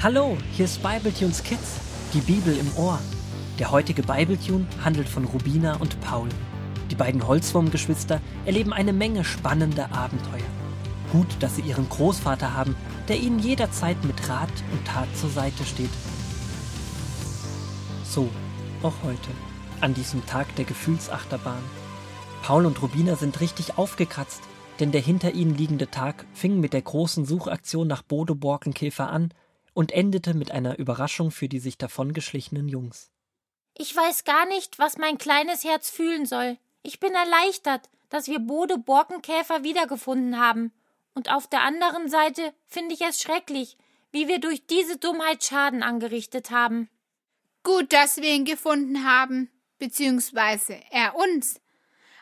Hallo, hier ist Bibletunes Kids, die Bibel im Ohr. Der heutige Bibletune handelt von Rubina und Paul. Die beiden Holzwurmgeschwister erleben eine Menge spannender Abenteuer. Gut, dass sie ihren Großvater haben, der ihnen jederzeit mit Rat und Tat zur Seite steht. So, auch heute, an diesem Tag der Gefühlsachterbahn. Paul und Rubina sind richtig aufgekratzt, denn der hinter ihnen liegende Tag fing mit der großen Suchaktion nach Bodo Borkenkäfer an und endete mit einer Überraschung für die sich davongeschlichenen Jungs. Ich weiß gar nicht, was mein kleines Herz fühlen soll. Ich bin erleichtert, dass wir Bode Borkenkäfer wiedergefunden haben. Und auf der anderen Seite finde ich es schrecklich, wie wir durch diese Dummheit Schaden angerichtet haben. Gut, dass wir ihn gefunden haben, beziehungsweise er uns.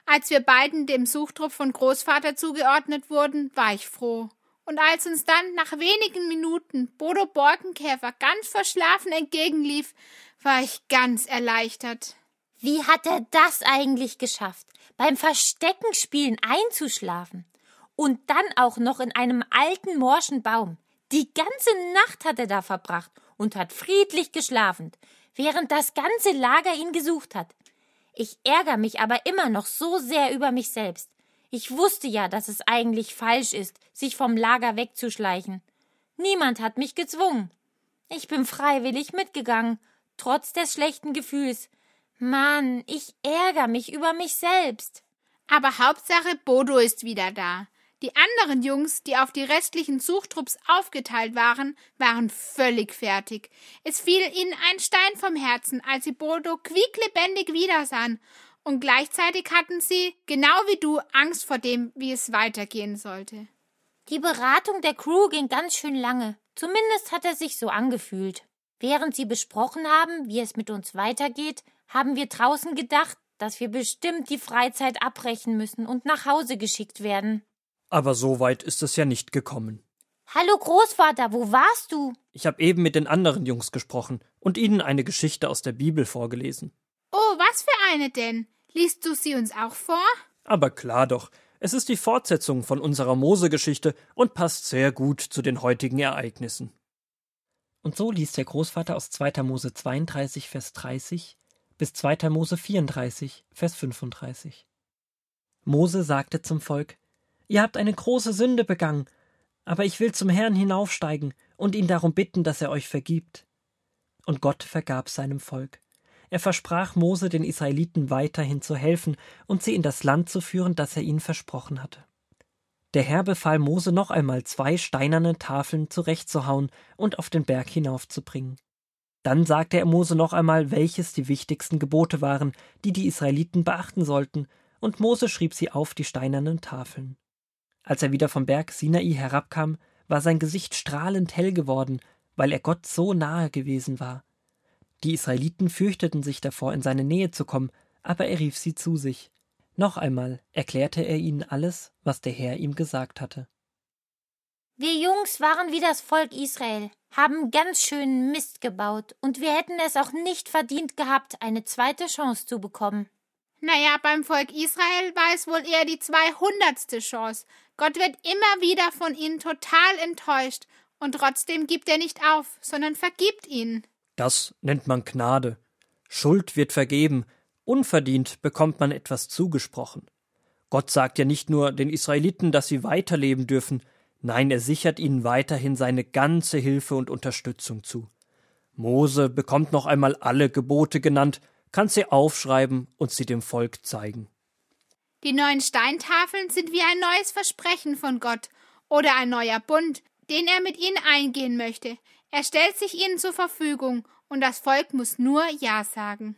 Als wir beiden dem Suchtrupp von Großvater zugeordnet wurden, war ich froh. Und als uns dann nach wenigen Minuten Bodo Borkenkäfer ganz verschlafen entgegenlief, war ich ganz erleichtert. Wie hat er das eigentlich geschafft, beim Versteckenspielen einzuschlafen? Und dann auch noch in einem alten morschen Baum. Die ganze Nacht hat er da verbracht und hat friedlich geschlafen, während das ganze Lager ihn gesucht hat. Ich ärgere mich aber immer noch so sehr über mich selbst. Ich wusste ja, dass es eigentlich falsch ist, sich vom Lager wegzuschleichen. Niemand hat mich gezwungen. Ich bin freiwillig mitgegangen, trotz des schlechten Gefühls. Mann, ich ärgere mich über mich selbst. Aber Hauptsache Bodo ist wieder da. Die anderen Jungs, die auf die restlichen Suchtrupps aufgeteilt waren, waren völlig fertig. Es fiel ihnen ein Stein vom Herzen, als sie Bodo quieklebendig wiedersahen und gleichzeitig hatten sie, genau wie du, Angst vor dem, wie es weitergehen sollte. Die Beratung der Crew ging ganz schön lange. Zumindest hat er sich so angefühlt. Während sie besprochen haben, wie es mit uns weitergeht, haben wir draußen gedacht, dass wir bestimmt die Freizeit abbrechen müssen und nach Hause geschickt werden. Aber so weit ist es ja nicht gekommen. Hallo Großvater, wo warst du? Ich habe eben mit den anderen Jungs gesprochen und ihnen eine Geschichte aus der Bibel vorgelesen. Oh, was für eine denn? Liest du sie uns auch vor? Aber klar doch. Es ist die Fortsetzung von unserer Mose-Geschichte und passt sehr gut zu den heutigen Ereignissen. Und so liest der Großvater aus 2. Mose 32, Vers 30 bis 2. Mose 34, Vers 35. Mose sagte zum Volk: Ihr habt eine große Sünde begangen, aber ich will zum Herrn hinaufsteigen und ihn darum bitten, dass er euch vergibt. Und Gott vergab seinem Volk. Er versprach Mose, den Israeliten weiterhin zu helfen und sie in das Land zu führen, das er ihnen versprochen hatte. Der Herr befahl Mose noch einmal zwei steinerne Tafeln zurechtzuhauen und auf den Berg hinaufzubringen. Dann sagte er Mose noch einmal, welches die wichtigsten Gebote waren, die die Israeliten beachten sollten, und Mose schrieb sie auf die steinernen Tafeln. Als er wieder vom Berg Sinai herabkam, war sein Gesicht strahlend hell geworden, weil er Gott so nahe gewesen war. Die Israeliten fürchteten sich davor, in seine Nähe zu kommen, aber er rief sie zu sich. Noch einmal erklärte er ihnen alles, was der Herr ihm gesagt hatte. Wir Jungs waren wie das Volk Israel, haben ganz schön Mist gebaut, und wir hätten es auch nicht verdient gehabt, eine zweite Chance zu bekommen. Naja, beim Volk Israel war es wohl eher die zweihundertste Chance. Gott wird immer wieder von ihnen total enttäuscht, und trotzdem gibt er nicht auf, sondern vergibt ihnen. Das nennt man Gnade. Schuld wird vergeben, unverdient bekommt man etwas zugesprochen. Gott sagt ja nicht nur den Israeliten, dass sie weiterleben dürfen, nein, er sichert ihnen weiterhin seine ganze Hilfe und Unterstützung zu. Mose bekommt noch einmal alle Gebote genannt, kann sie aufschreiben und sie dem Volk zeigen. Die neuen Steintafeln sind wie ein neues Versprechen von Gott oder ein neuer Bund, den er mit ihnen eingehen möchte. Er stellt sich ihnen zur Verfügung, und das Volk muss nur Ja sagen.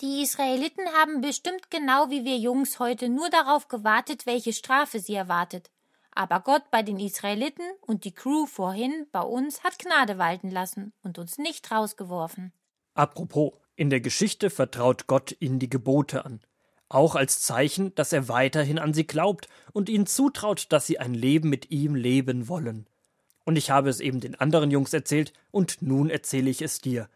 Die Israeliten haben bestimmt genau wie wir Jungs heute nur darauf gewartet, welche Strafe sie erwartet. Aber Gott bei den Israeliten und die Crew vorhin bei uns hat Gnade walten lassen und uns nicht rausgeworfen. Apropos, in der Geschichte vertraut Gott ihnen die Gebote an, auch als Zeichen, dass er weiterhin an sie glaubt und ihnen zutraut, dass sie ein Leben mit ihm leben wollen. Und ich habe es eben den anderen Jungs erzählt, und nun erzähle ich es dir.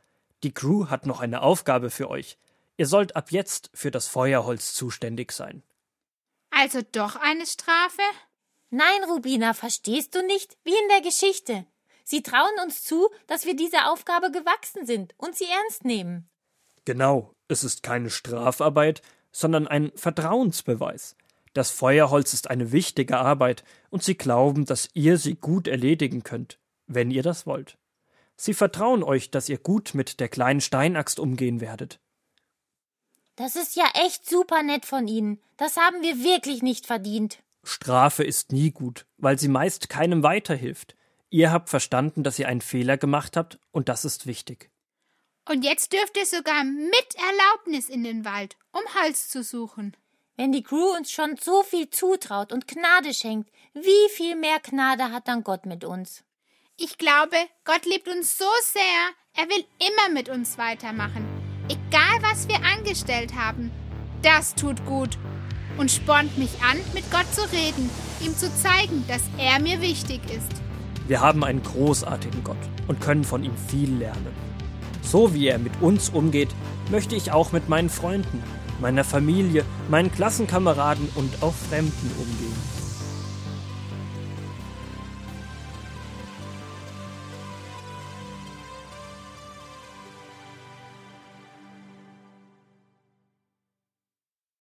Die Crew hat noch eine Aufgabe für euch. Ihr sollt ab jetzt für das Feuerholz zuständig sein. Also doch eine Strafe? Nein, Rubina, verstehst du nicht? Wie in der Geschichte. Sie trauen uns zu, dass wir dieser Aufgabe gewachsen sind und sie ernst nehmen. Genau, es ist keine Strafarbeit, sondern ein Vertrauensbeweis. Das Feuerholz ist eine wichtige Arbeit, und sie glauben, dass ihr sie gut erledigen könnt, wenn ihr das wollt. Sie vertrauen euch, dass ihr gut mit der kleinen Steinaxt umgehen werdet. Das ist ja echt super nett von Ihnen. Das haben wir wirklich nicht verdient. Strafe ist nie gut, weil sie meist keinem weiterhilft. Ihr habt verstanden, dass ihr einen Fehler gemacht habt, und das ist wichtig. Und jetzt dürft ihr sogar mit Erlaubnis in den Wald, um Holz zu suchen. Wenn die Crew uns schon so viel zutraut und Gnade schenkt, wie viel mehr Gnade hat dann Gott mit uns? Ich glaube, Gott liebt uns so sehr, er will immer mit uns weitermachen. Egal, was wir angestellt haben. Das tut gut und spornt mich an, mit Gott zu reden, ihm zu zeigen, dass er mir wichtig ist. Wir haben einen großartigen Gott und können von ihm viel lernen. So wie er mit uns umgeht, möchte ich auch mit meinen Freunden, meiner Familie, meinen Klassenkameraden und auch Fremden umgehen.